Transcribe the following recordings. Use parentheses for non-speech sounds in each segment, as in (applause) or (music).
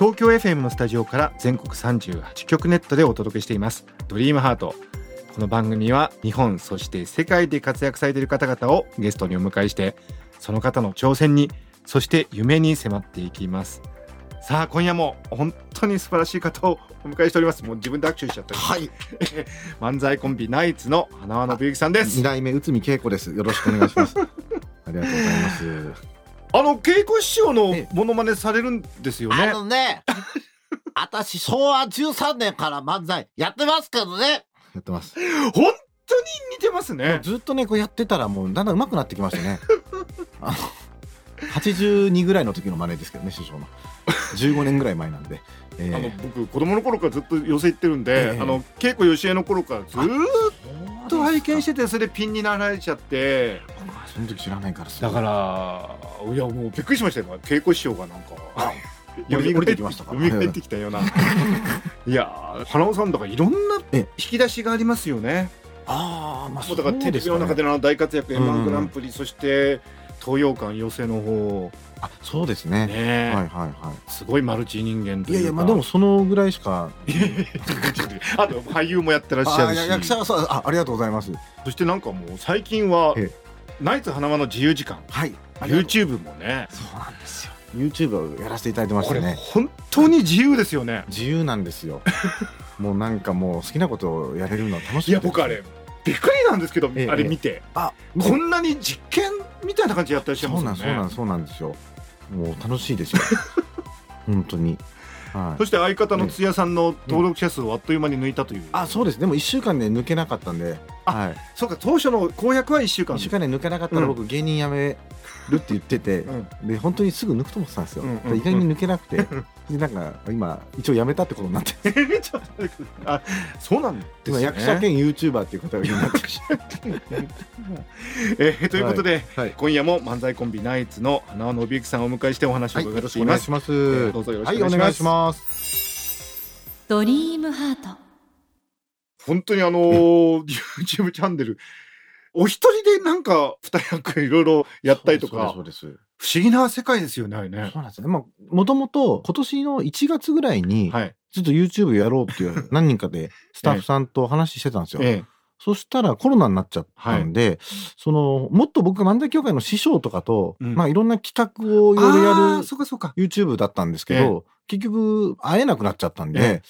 東京 FM のスタジオから全国38局ネットでお届けしています。ドリームハート。この番組は日本そして世界で活躍されている方々をゲストにお迎えしてその方の挑戦にそして夢に迫っていきます。さあ今夜も本当に素晴らしい方をお迎えしております。もう自分で握手しちゃったりはい、(laughs) 漫才コンビナイツの花輪信之さんです。二代目内海恵子です。よろしくお願いします。(laughs) ありがとうございます。あの稽古師匠のえモノマネされるんですよねあのね、私昭和13年から漫才やってますけどね。やってます。本当に似てますねずっとね、こうやってたら、もうだんだん上手くなってきましたね。(laughs) あの82ぐらいの時の真似ですけどね、師匠の。15年ぐらい前なんで。えーあの僕子供の頃からずっと寄せ行ってるんで、ええあの稽古吉江の頃からずーっと拝見しててそれでピンになられちゃってあその時知らないからすごいだからいやもうびっくりしましたよ。稽古師匠がなんか。(laughs) 降り降りてきましたか。蘇ってきたような。い。(laughs) やー花尾さんだからいろんなえ引き出しがありますよね。ああ、まあ、もうだからテレビの中での大活躍うん M−1 グランプリそして東洋館寄せの方。あ、そうですね。ね、はいはいはすごいマルチ人間というか。い。いやいや、まあ、でも、そのぐらいしか。(laughs) あと俳優もやってらっしゃるし。役者はそう、あ、ありがとうございます。そしてなんかもう最近はえ。ナイツ花輪の自由時間。はい。YouTube もねそうなんですよ。YouTube をやらせていただいてましこれたね。本当に自由ですよね自由なんですよ。(laughs) もうなんかもう好きなことをやれるのは楽しいいや僕あれびっくりなんですけど、ええあれ見てあこんなに実験みたいな感じでやったりしてそうますよねなんそうなんそうなんですよ。もう楽しいですよ。(laughs) 本当に。はいそ。して相方の津屋さんの登録者数をあっという間に抜いたという、あそうですでも1週間で抜けなかったんで、あはい、そうか当初の公約は1週間。1週間で抜けなかったら僕芸人辞めるって言ってて、うん。で本当にすぐ抜くと思ってたんですよ、うんうん。で意外に抜けなくて、でなんか今一応辞めたってことになって。(laughs) あそうなんですね。今役者兼 YouTuber っていう方がになってきて。(laughs) えーということで、はい今夜も漫才コンビナイツの花輪信之さんをお迎えしてお話をはい、伺っています、しくお願いします。えーどうぞよろしくお願いしますはい、お願いします。ドリームハート本当にあのー YouTube チャンネルお一人でなんか二役いろいろやったりとかそうです不思議な世界ですよねあれね。そうなんですよ。まあ、もともと今年の1月ぐらいに、はい。ちょっと YouTube やろうっていう (laughs) 何人かでスタッフさんと話してたんですよ。ええ。そしたらコロナになっちゃったんで、その、もっと僕が漫才協会の師匠とかと、うん。まあいろんな企画をいろいろやるそうかそうか。YouTube だったんですけど、結局会えなくなっちゃったんで、え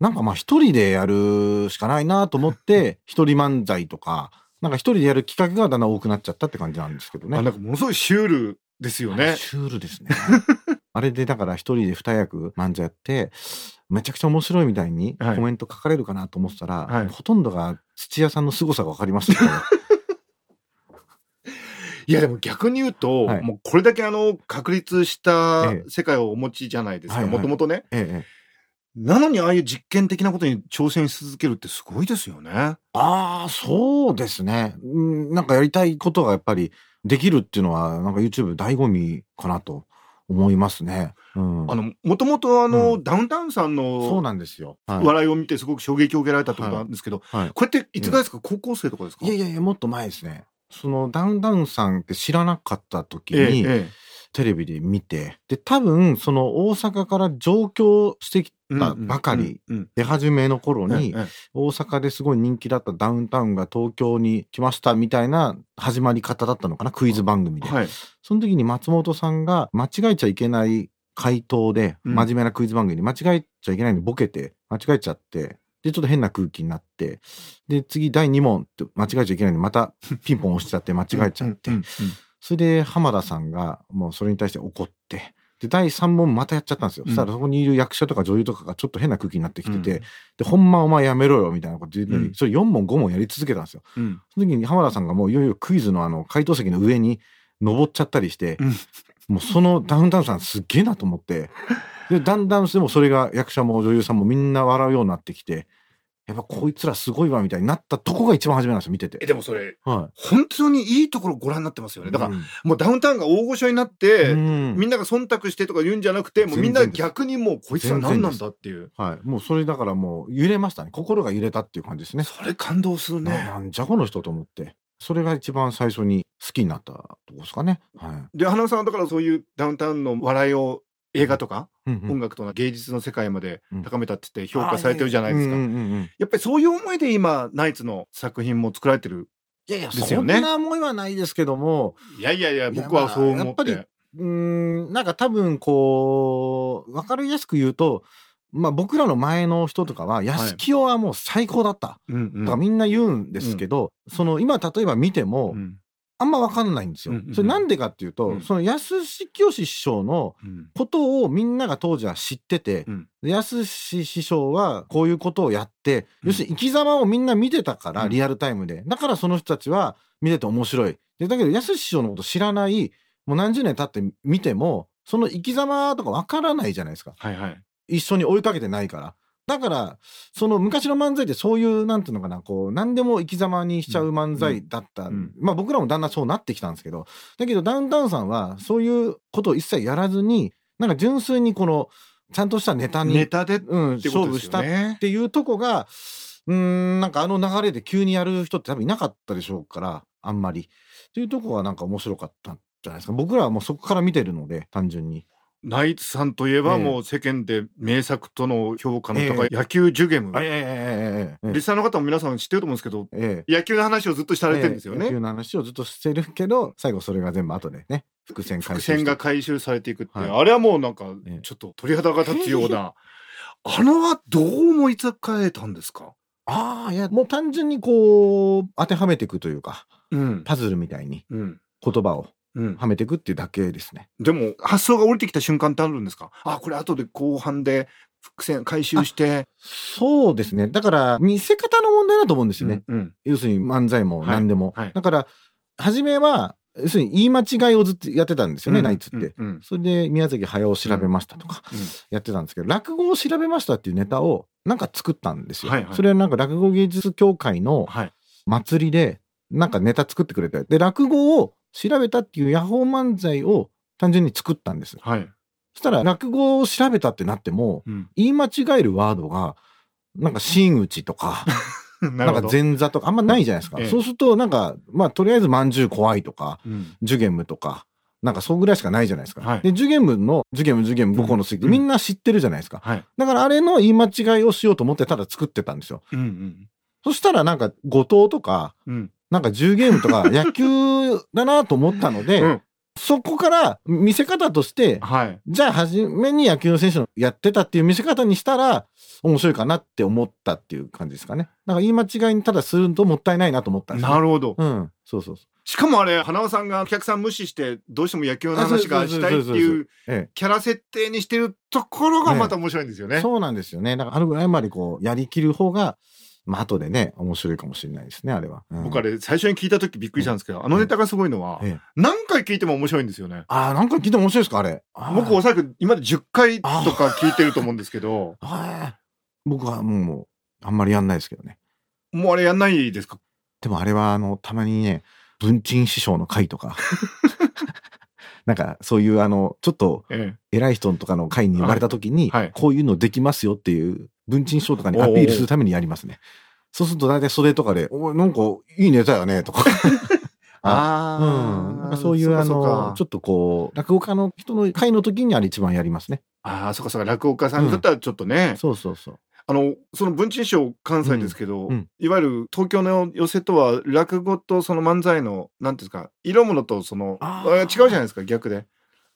なんかまあ一人でやるしかないなと思って、(laughs) 一人漫才とか、なんか一人でやる企画がだんだん多くなっちゃったって感じなんですけどね。あなんかものすごいシュールですよね。シュールですね。(laughs) あれでだから一人で二役漫才やって、めちゃくちゃ面白いみたいにはい。コメント書かれるかなと思ってたら、はい。ほとんどが土屋さんの凄さが分かりましたね。(laughs) いやでも逆に言うと、はい。もうこれだけあの確立したええ。世界をお持ちじゃないですか。もともとね。ええ、なのにああいう実験的なことに挑戦し続けるってすごいですよね。ああ、そうですね。うんなんかやりたいことがやっぱりできるっていうのは、なんか YouTube 醍醐味かなと思いますね。うん、あのもともとあの、うダウンタウンさんそうのなんですよ。はい。笑いを見てすごく衝撃を受けられたってことなんですけど、はい。これっていつぐらいですか、高校生とかですか？いやいやいや、もっと前ですね。そのダウンタウンさんって知らなかった時に、えええテレビで見て、で、多分、その大阪から上京してきえたばかり、出始めの頃うんに、ええ。大阪ですごい人気だったダウンタウンが東京に来ましたみたいな始まり方だったのかな、クイズ番組で。はい。その時に松本さんが間違えちゃいけない回答で、うん。真面目なクイズ番組で間違えちゃいけないのにボケて、間違えちゃって、で、ちょっと変な空気になって、で、次第2問って間違えちゃいけないのにまたピンポン押しちゃって間違えちゃってそれで浜田さんがもうそれに対して怒って、で、第3問またやっちゃったんですよ。うん。そしたらそこにいる役者とか女優とかがちょっと変な空気になってきてて、うん。で、ほんまお前やめろよみたいなこと言ってそれ4問5問やり続けたんですよ。うん。その時に浜田さんがもういよいよクイズのあの回答席の上に登っちゃったりして、うん。もうそのダウンタウンさんすっげえなと思って、で、だんだんでもそれが役者も女優さんもみんな笑うようになってきて、やっぱこいつらすごいわみたいになったとこが一番初めなんですよ、見てえて。でもそれは本当にいいところご覧になってますよねい。だから、うんもうダウンタウンが大御所になって、うんみんなが忖度してとか言うんじゃなくてもうみんな逆にもうこいつら何なんだっていうはい。もうそれだからもう揺れましたね。心が揺れたっていう感じですね。それ感動するなねなんじゃこの人と思って。それが一番最初に好きになったとこですかね。はで花尾さんはだからそういうダウンタウンの笑いを映画とか、い。うんうん。音楽とか芸術の世界までうん。高めたって言って評価されてるじゃないですか、うんやっぱりそういう思いで今ナイツの作品も作られてるいやいや、ですよね。そんな思いはないですけども、いやいやいや僕はそう思っまあやっぱりてうーん、なんか多分こう、わかりやすく言うと、まあ僕らの前の人とかは、安清はもう最高だった。とかみんな言うんですけど、その今例えば見ても、うんあんまわかんないんですよ。それなんでかっていうと、うんその安清師匠のうんことをみんなが当時は知ってて、うんで安師匠はこういうことをやって、うん要するに生き様をみんな見てたから、うんリアルタイムで。だからその人たちは見てて面白い。でだけど安師匠のこと知らない、もう何十年経って見ても、その生き様とかわからないじゃないですか。はいはい一緒に追いかけてないから。だから、その昔の漫才ってそういう、なんていうのかな、こう、何でも生き様にしちゃう漫才だった。うんまあ僕らもだんだんそうなってきたんですけど、だけどダウンタウンさんはそういうことを一切やらずに、なんか純粋にこの、ちゃんとしたネタに、ネタでうん、勝負したっていうとこが、うーん、なんかあの流れで急にやる人って多分いなかったでしょうから、あんまり。っていうとこがなんか面白かったんじゃないですか。僕らはもうそこから見てるので、単純に。ナイツさんといえばもう世間で名作との評価の高い野球ジュゲム、ええええ、リスナーの方も皆さん知ってると思うんですけど、野球の話をずっとされてるんですよね、野球の話をずっとしてるけど最後それが全部後でね伏線回収伏線が回収されていくって、はい、あれはもうなんかちょっと鳥肌が立つような、あのはどう思いつかえたんですか？ああいやもう単純にこう当てはめていくというか、うん、パズルみたいに言葉を。うん、はめていくっていうだけですね。でも発想が降りてきた瞬間ってあるんですか？あこれ後で後半で伏線回収してそうですね。だから、見せ方の問題だと思うんですよね。うんうん要するに漫才も何でも。はいはいだから、初めは、要するに言い間違いをずっとやってたんですよね、うんナイツって。うんうんそれで宮崎駿を調べましたとか、やってたんですけど、落語を調べましたっていうネタをなんか作ったんですよ。はいはいそれはなんか落語芸術協会のはい祭りで、なんかネタ作ってくれて、で、落語を調べたっていうヤホー漫才を単純に作ったんです。はい、そしたら、落語を調べたってなっても、うん、言い間違えるワードが、なんか真打ちとか、(laughs) ななんか前座とか、あんまないじゃないですか。ええ。そうすると、なんか、まあ、とりあえずまんじゅう怖いとか、うん。ジュゲムとか、なんかそうぐらいしかないじゃないですか。はい。で、ジュゲムの、ジュゲム、ジュゲム5個の水ってうん。みんな知ってるじゃないですか。はい。だからあれの言い間違いをしようと思ってただ作ってたんですよ。うんうん。そしたらなんか後藤とか、うんなんか10ゲームとか (laughs) 野球だなと思ったので、うんそこから見せ方として、はいじゃあ初めに野球の選手のやってたっていう見せ方にしたら面白いかなって思ったっていう感じですかね。なんか言い間違いにただするともったいないなと思ったんですよ、なるほどうん。そうそうそう。しかもあれ花輪さんがお客さん無視してどうしても野球の話がしたいっていうえキャラ設定にしてるところがまた面白いんですよえ、ね。そうなんですよね。だからあるぐらいまでこう、やりきる方が、まあ後でね、面白いかもしれないですね、あれは。うん。僕あれ最初に聞いた時びっくりしたんですけど、あのネタがすごいのは、ええ。何回聞いても面白いんですよね。ああ、なんか聞いても面白いですか、あれ。あー。僕おそらく今まで10回とか聞いてると思うんですけど、はい僕はもう、あんまりやんないですけどね。もうあれやんないですか？でもあれは、あの、たまにね、文鎮師匠の会とか、(laughs) なんか、そういう、あの、ちょっと、え偉い人とかの会に呼ばれた時に、こういうのできますよっていう、文鎮師匠とかにアピールするためにやりますね。そうすると大体袖とかで、おいなんかいいネタやね、とか。(laughs) あうん。そういう、あの、ちょっと。こう、落語家の人の会の時にあれ一番やりますね。ああ、そうかそうか、落語家さんにとってはちょっとね、そうそうそう。あの、その文鎮師匠関西ですけど、うんうんいわゆる東京の寄せとは落語とその漫才の、なんていうんですか、色物とその、違うじゃないですか、逆で。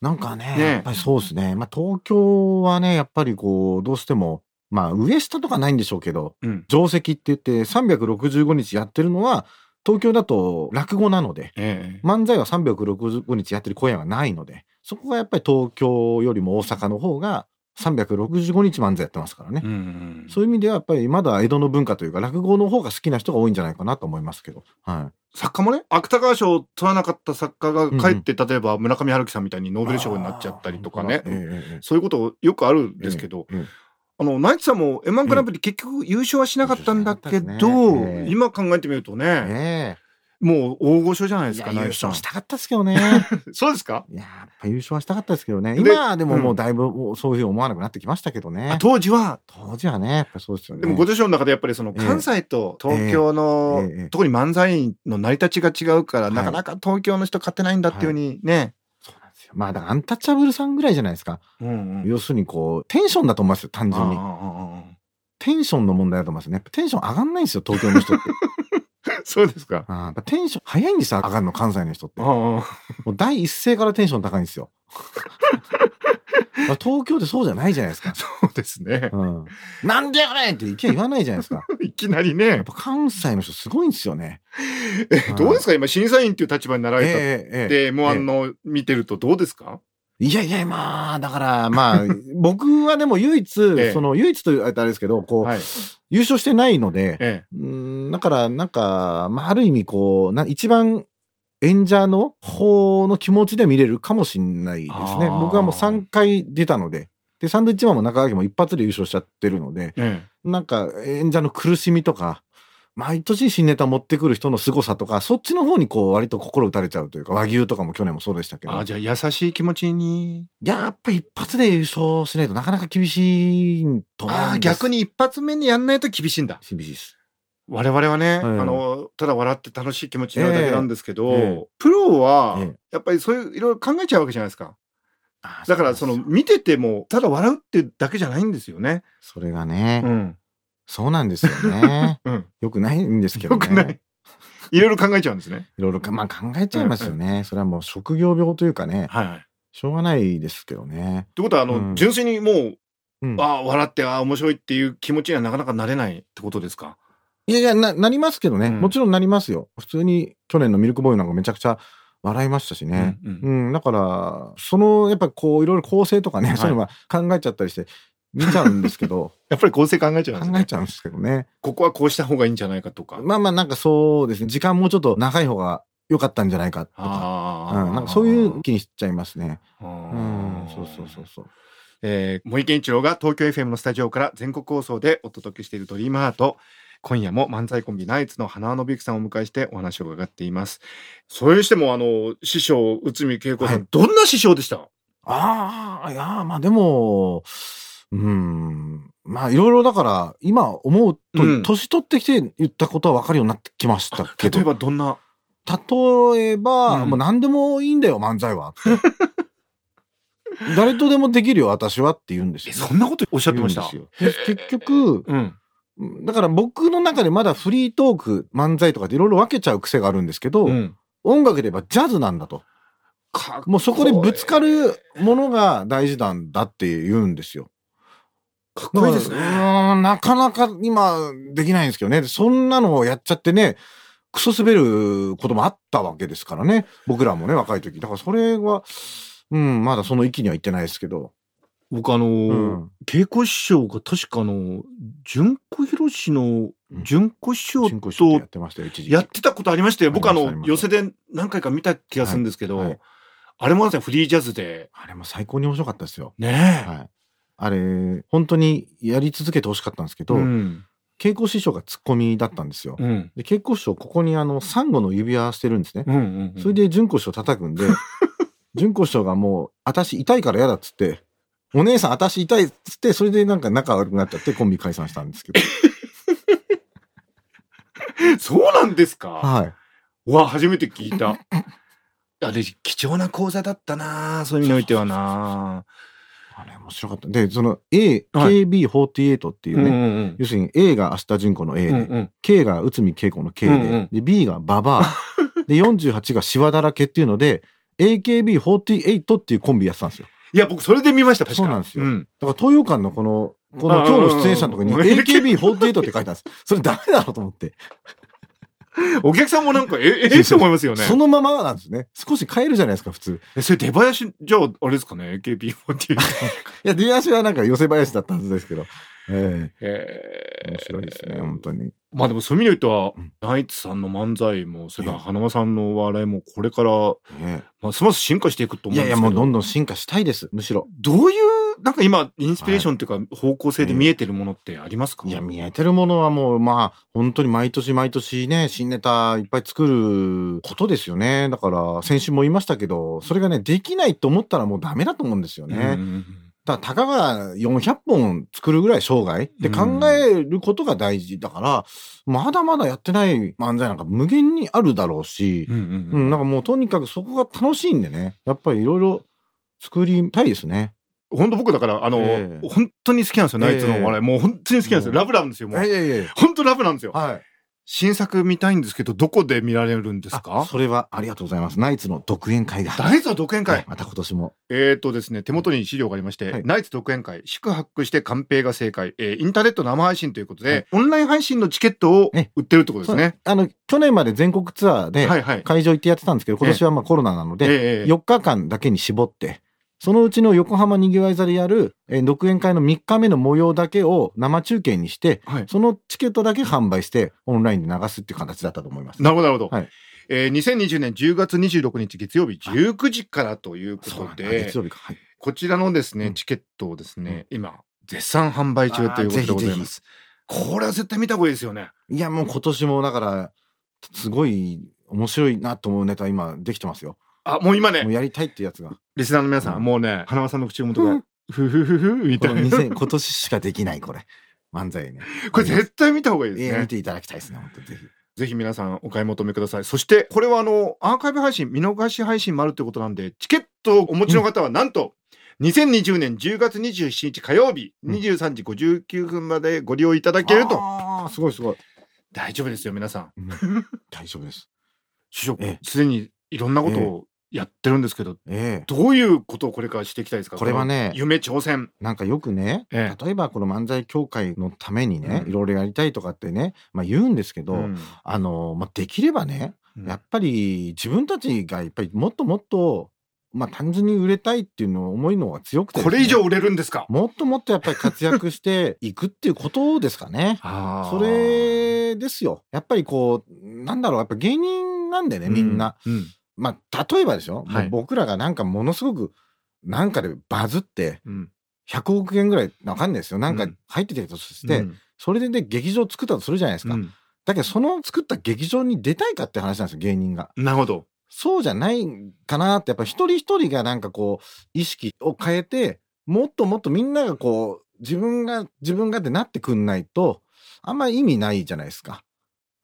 なんかね、ねやっぱりそうですね。まあ東京はね、やっぱりこう、どうしても、まあ上下とかないんでしょうけど、うん。定石って言って365日やってるのは、東京だと落語なので、ええ漫才は365日やってる公演はないので、そこがやっぱり東京よりも大阪の方が365日漫才やってますからね。うんうんそういう意味ではやっぱりまだ江戸の文化というか落語の方が好きな人が多いんじゃないかなと思いますけど。はい。作家もね芥川賞を取らなかった作家が帰って、例えば村上春樹さんみたいにノーベル賞になっちゃったりとかね。ええええそういうことよくあるんですけど、ええええあの、ナイツさんも M1 グランプリ結局優勝はしなかったんだけど、ねええ今考えてみるとね、えもう大御所じゃないえですか、ナイツさん勝したかったですけどね。(laughs) そうですか？いや、やっぱ優勝はしたかったですけどね。で今はでももうだいぶそういうふうに思わなくなってきましたけどねあ。当時は、当時はね、やっぱそうですよね。でもご自身の中でやっぱりそのええ関西と東京の、ええええ特に漫才の成り立ちが違うから、はいなかなか東京の人勝てないんだっていうふうにね。よ。まあだからアンタッチャブルさんぐらいじゃないですか。うんうん要するにこう、テンションだと思いますよ、単純に。テンションの問題だと思いますね。やっぱテンション上がんないんですよ、東京の人って。(laughs) そうですか。あテンション早いんですよ、上がるの、関西の人って。もう第一声からテンション高いんですよ。東京ってそうじゃないじゃないですか。(laughs) そうですね。うん。なんでやねんっていきなり言わないじゃないですか。(laughs) いきなりやねっ。ぱ関西の人すごいんですよね。えどうですか？今審査員っていう立場になられたっえええて、え M1 の見てるとどうですか？いやいや、まあ、だから、まあ、(laughs) 僕はでも唯一、ええその、唯一というあれですけど、こう、はい。優勝してないので、えうーん、だから、なんか、まあ、ある意味、こう、な一番、演者の方の気持ちで見れるかもしれないですね僕はもう3回出たので、で、サンドイッチマンも中垣も一発で優勝しちゃってるので、え。えなんか、演者の苦しみとか、毎年新ネタ持ってくる人の凄さとか、そっちの方にこう、割と心打たれちゃうというか、和牛とかも去年もそうでしたけど。あじゃあ優しい気持ちに。やっぱ一発で優勝しないとなかなか厳しいと思うんですああ、逆に一発目にやんないと厳しいんだ。厳しいです。我々はね、はいあの、ただ笑って楽しい気持ちになるだけなんですけど、ええええプロはええ、やっぱりそういういろいろ考えちゃうわけじゃないですか。だからその見てても、ただ笑うってだけじゃないんですよね。それがね、うん。そうなんですよね。(laughs) うん。よくないんですけどね。よくない。いろいろ考えちゃうんですね。いろいろか、まあ考えちゃいますよね。それはもう職業病というかね、はいはい。っしょうがないですけどね。てことは、あの、うん純粋にもう、うんああ、笑って、ああ、面白いっていう気持ちにはなかなかなれないってことですか？いやいや、な、なりますけどね、うんもちろんなりますよ。普通に去年のミルクボーイなんかめちゃくちゃ笑いましたしね。うんうん、だから、その、やっぱこう、いろいろ構成とかね、はいそういうのは考えちゃったりして、見ちゃうんですけど、(laughs) やっぱり構成考えちゃうんですね。考えちゃうんですけどね。ここはこうした方がいいんじゃないかとか。まあまあなんかそうですね。時間もうちょっと長い方が良かったんじゃないかとか。ああ、うん、なんかそういう気にしちゃいますね。ううん、そうそうそうそう。えー、森健一郎が東京 FM のスタジオから全国放送でお届けしているドリームハート。今夜も漫才コンビナイツの花輪信之さんをお迎えしてお話を伺っています。それにしても、あの、師匠、内海恵子さん、はいどんな師匠でした？ああ、いやー、まあでも、うん、まあいろいろだから、今思うと、うん年取ってきて言ったことは分かるようになってきましたけど。例えばどんな？例えば、うんもう何でもいいんだよ、漫才は。(laughs) 誰とでもできるよ、私はって言うんですえ、よ。そんなことおっしゃってました？結局、うん。だから僕の中でまだフリートーク、漫才とかっていろいろ分けちゃう癖があるんですけど、うん。音楽で言えばジャズなんだと。もうそこでぶつかるものが大事なんだって言うんですよ。かっこいいですね。なかなか今できないんですけどね。そんなのをやっちゃってね、クソ滑ることもあったわけですからね。僕らもね、若い時。だからそれは、うん、まだその域には行ってないですけど。僕あのーうん稽古師匠が確かあの、純子博士の純子師匠とってましたよ、一時期。やってたことありましたよ。僕あの、寄せしたで何回か見た気がするんですけど、はいはいあれもなんかフリージャズで、あれも最高に面白かったですよ。ねえ。はい。あれ、本当にやり続けてほしかったんですけど、うん。稽古師匠がツッコミだったんですよ。うん。で、稽古師匠、ここにあの、サンゴの指輪してるんですね。うんうんうん。それで、純子師匠叩くんで、(laughs) 純子師匠がもう、私痛いから嫌だっつって、お姉さん私痛いっつって、それでなんか仲悪くなっちゃってコンビ解散したんですけど。(laughs) そうなんですか？はい。うわ、初めて聞いた。あれ、貴重な講座だったなそういう意味においてはなあれ面白かった。で、その A、はい KB48 っていうね、うんうん要するに A が明日純子の A で、うん。うんうん。K が内海恵子の K で、うんうんで、B がババア、で、48がシワだらけっていうので、AKB48 っていうコンビやってたんですよ。いや、僕それで見ました、確かそうなんですよん。だから東洋館のこの、このあ今日の出演者のとこにうんうんうん AKB48 って書いてあるんです。それダメだろうと思って。(laughs) お客さんもなんか、え、え、えって思いますよね。そのままなんですね。少し変えるじゃないですか、普通。え、それ出囃子、じゃあ、あれですかね ?AKB48。(laughs) いや、出足はなんか寄せ林だったはずですけど。えええ面白いですね、本当に。まあでもそういう意味で言うとうん、ナイツさんの漫才も、それからええ花輪さんのお笑いも、これから、えますます進化していくと思うんですけど。えいやいや、もうどんどん進化したいです、むしろ。どういう、なんか今、インスピレーションっていうか、方向性で見えてるものってありますか？いや、見えてるものはもう、まあ、本当に毎年毎年ね、新ネタいっぱい作ることですよね。だから、先週も言いましたけど、それがね、できないと思ったらもうダメだと思うんですよね。うんうんうんだから、たかが400本作るぐらい生涯で考えることが大事だから、まだまだやってない漫才なんか無限にあるだろうし、うんうんううんん、なんかもうとにかくそこが楽しいんでね、やっぱりいろいろ作りたいですね。本当僕だから、あの、ええ本当に好きなんですよ、ナイツのお笑い。もう本当に好きなんですよ。ラブラブですよ、もう。いやいやいや本当ラブなんですよ。はい。新作見たいんですけど、どこで見られるんですあかそれはありがとうございます。ナイツの独演会が。ナイツの独演会？はいまた今年も。えーとですね、手元に資料がありまして、はいナイツ独演会、宿泊してカンペが正解、えーインターネット生配信ということで、はいオンライン配信のチケットをえ売ってるってことですね。あの、去年まで全国ツアーで。会場行ってやってたんですけど、今年はまあコロナなので、ええ4日間だけに絞って、そのうちの横浜にぎわい座でやる、えー独演会の3日目の模様だけを生中継にして、はい。そのチケットだけ販売して、オンラインで流すっていう形だったと思います。なるほど、なるほど。はいえー2020年10月26日月曜日19時からということで月、曜日か。はい。こちらのですね、うんチケットをですね、今、絶賛販売中ということでございます。これは絶対見た方がいいですよね。いや、もう今年もだから、すごい面白いなと思うネタ今できてますよ。あ、もう今ね、もうやりたいってやつが。リスナーの皆さん、うんもうね、花輪さんの口元がうん、ふふふふみたいな。2000今年しかできない、これ。漫才ね。(laughs) これ絶対見た方がいいですね。えー見ていただきたいですね、本当にぜひ。ぜひ皆さんお買い求めください。そして、これはあの、アーカイブ配信、見逃し配信もあるということなんで、チケットをお持ちの方はなんと、2020年10月27日火曜日、うん23時59分までご利用いただけると。ああ、すごいすごい。大丈夫ですよ、皆さん。うん大丈夫です。(laughs) 師匠ええ、すでにいろんなことをやってるんですけど、ええどういうことをこれからしていきたいですか？これはね夢挑戦。なんかよくね、ええ例えばこの漫才協会のためにね、うんいろいろやりたいとかってね、まあ言うんですけど、うんあの、まあできればね、うんやっぱり自分たちがやっぱりもっともっと、まあ単純に売れたいっていうのを思いの方が強くてね、これ以上売れるんですか？もっともっとやっぱり活躍して (laughs) いくっていうことですかね。それですよ。やっぱりこう、なんだろう、やっぱ芸人なんでね、みんな。。うん。まあ、例えばでしょ、はい僕らがなんかものすごく、なんかでバズって、うん。100億円ぐらい、わかんないですよ。なんかうん入ってたとして、うんそれでね、劇場作ったとするじゃないですか。うんだけど、その作った劇場に出たいかって話なんですよ、芸人が。なるほど。そうじゃないかなって、やっぱ一人一人がなんかこう、意識を変えて、もっともっとみんながこう、自分が、自分がってなってくんないと、あんまり意味ないじゃないですか。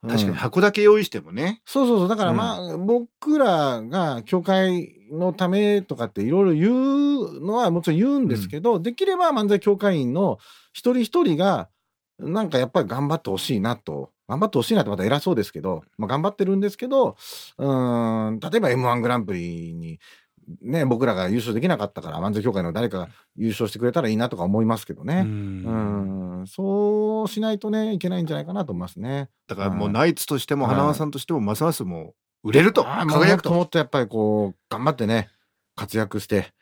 確かにうん箱だけ用意してもね。そうそうそう。だからまあ、僕らが教会のためとかっていろいろ言うのはもちろん言うんですけど、できれば漫才協会員の一人一人が、なんかやっぱり頑張ってほしいなと。頑張ってほしいなってまた偉そうですけど、まあ頑張ってるんですけど、うーん、例えば M1 グランプリに、ね、僕らが優勝できなかったから、漫才協会の誰かが優勝してくれたらいいなとか思いますけどうね。んうん、そうしないとね、いけないんじゃないかなと思いますね。だからもうはいナイツとしてもはい花輪さんとしてもますますもう売れると輝くと。っともっとやっぱりこう、頑張ってね、活躍して、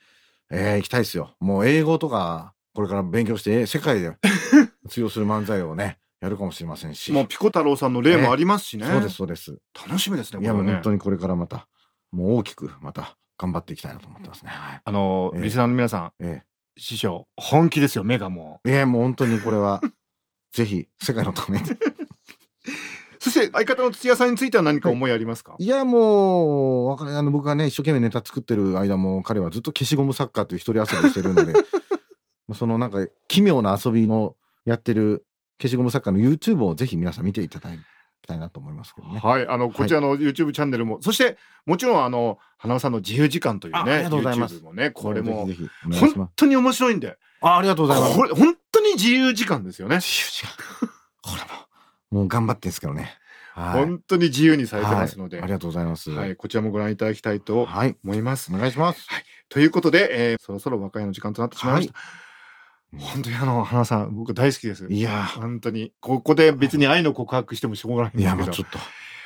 えー、行きたいですよ。もう英語とか、これから勉強して、えー世界で (laughs) 通用する漫才をね、やるかもしれませんし。もうピコ太郎さんの例もありますしね。そうです、そうです。楽しみですね。いや、もう本当にこれからまた、もう大きく、また、頑張っていきたいなと思ってますね。はい。あの、ええリスナーの皆さん、え師匠、本気ですよ、目がもう。えいや、もう本当にこれは、(laughs) ぜひ、世界のために。(laughs) そして相方の土屋さんについては何か思いありますか、いや、もう、わかあの、僕がね、一生懸命ネタ作ってる間も、彼はずっと消しゴムサッカーという一人遊びしてるので、(laughs) そのなんか、奇妙な遊びのやってる消しゴムサッカーの YouTube をぜひ皆さん見ていただきたいなと思いますけどね。はい、あの、こちらの YouTube チャンネルも、そして、もちろん、あの、花輪さんの自由時間というね、あありがとうございます YouTube もね、これも。本当に面白いんで、あありがとうございます。これ、本当に自由時間ですよね。自由時間。これも、もう頑張ってんですけどね。はい。本当に自由にされてますので、はいはいありがとうございます。い、こちらもご覧いただきたいとはい。思います。お願いします。ということで、えーそろそろ和解の時間となってしまいました。本当にあの花さん僕大好きです。いや。本当に。ここで別に愛の告白してもしょうがないんですけど。まあちょっと、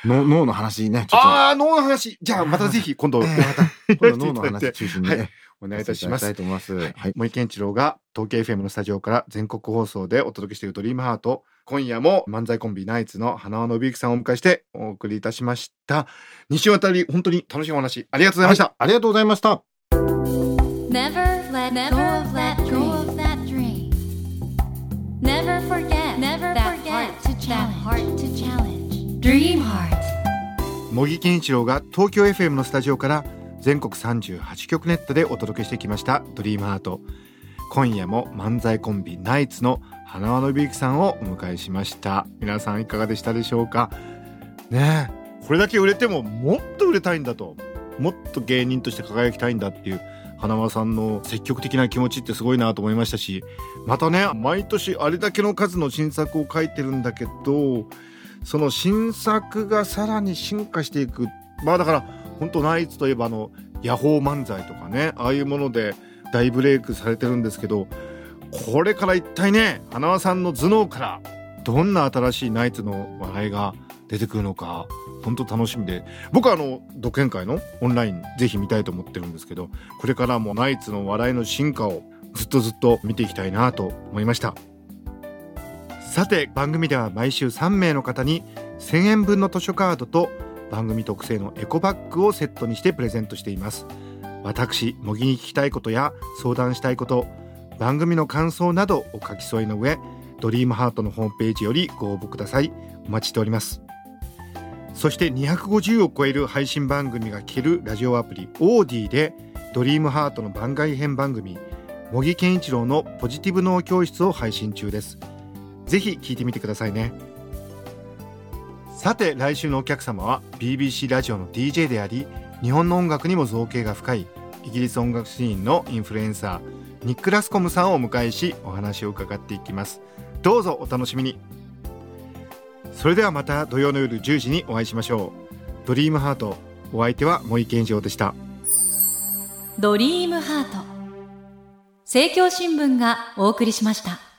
の脳の話ね。ああ脳の話。じゃあまたぜひ今度。えーまた、(laughs) 今度脳の話中心にね、はい。お願いいたします。はい。森健一郎が東京 FM のスタジオから全国放送でお届けしているドリームハート。今夜も漫才コンビナイツの花輪信之さんをお迎えしてお送りいたしました。2週あたり本当に楽しいお話ありがとうございました、はい。ありがとうございました。Never forget never that forget heart to that heart to challenge. Dream heart. 茂木健一郎が東京 FM のスタジオから全国38局ネットでお届けしてきました「ドリームハート。今夜も漫才コンビナイツの花輪信之さんをお迎えしました。皆さんいかがでしたでしょうか？ねえ。これだけ売れてももっと売れたいんだと。もっと芸人として輝きたいんだっていう花輪さんの積極的な気持ちってすごいなと思いましたしまたね毎年あれだけの数の新作を書いてるんだけどその新作がさらに進化していく。まあだから本当ナイツといえばあのヤホー漫才とかねああいうもので大ブレイクされてるんですけどこれから一体ね花輪さんの頭脳からどんな新しいナイツの笑いが出てくるのか本当楽しみで。僕はあの独演会のオンラインぜひ見たいと思ってるんですけどこれからもナイツの笑いの進化をずっとずっと見ていきたいなと思いました。さて番組では毎週3名の方に1000円分の図書カードと番組特製のエコバッグをセットにしてプレゼントしています。私模擬に聞きたいことや相談したいこと番組の感想などお書き添えの上ドリームハートのホームページよりご応募ください。お待ちしております。そして250を超える配信番組が聞けるラジオアプリオーディでドリームハートの番外編番組模擬健一郎のポジティブ脳教室を配信中です。ぜひ聞いてみてくださいね。さて来週のお客様は BBC ラジオの DJ であり日本の音楽にも造形が深いイギリス音楽シーンのインフルエンサーニック・ラスコムさんをお迎えしお話を伺っていきます。どうぞお楽しみに。それではまた土曜の夜10時にお会いしましょう。ドリームハートお相手は森健二郎でした。ドリームハート。政教新聞がお送りしました。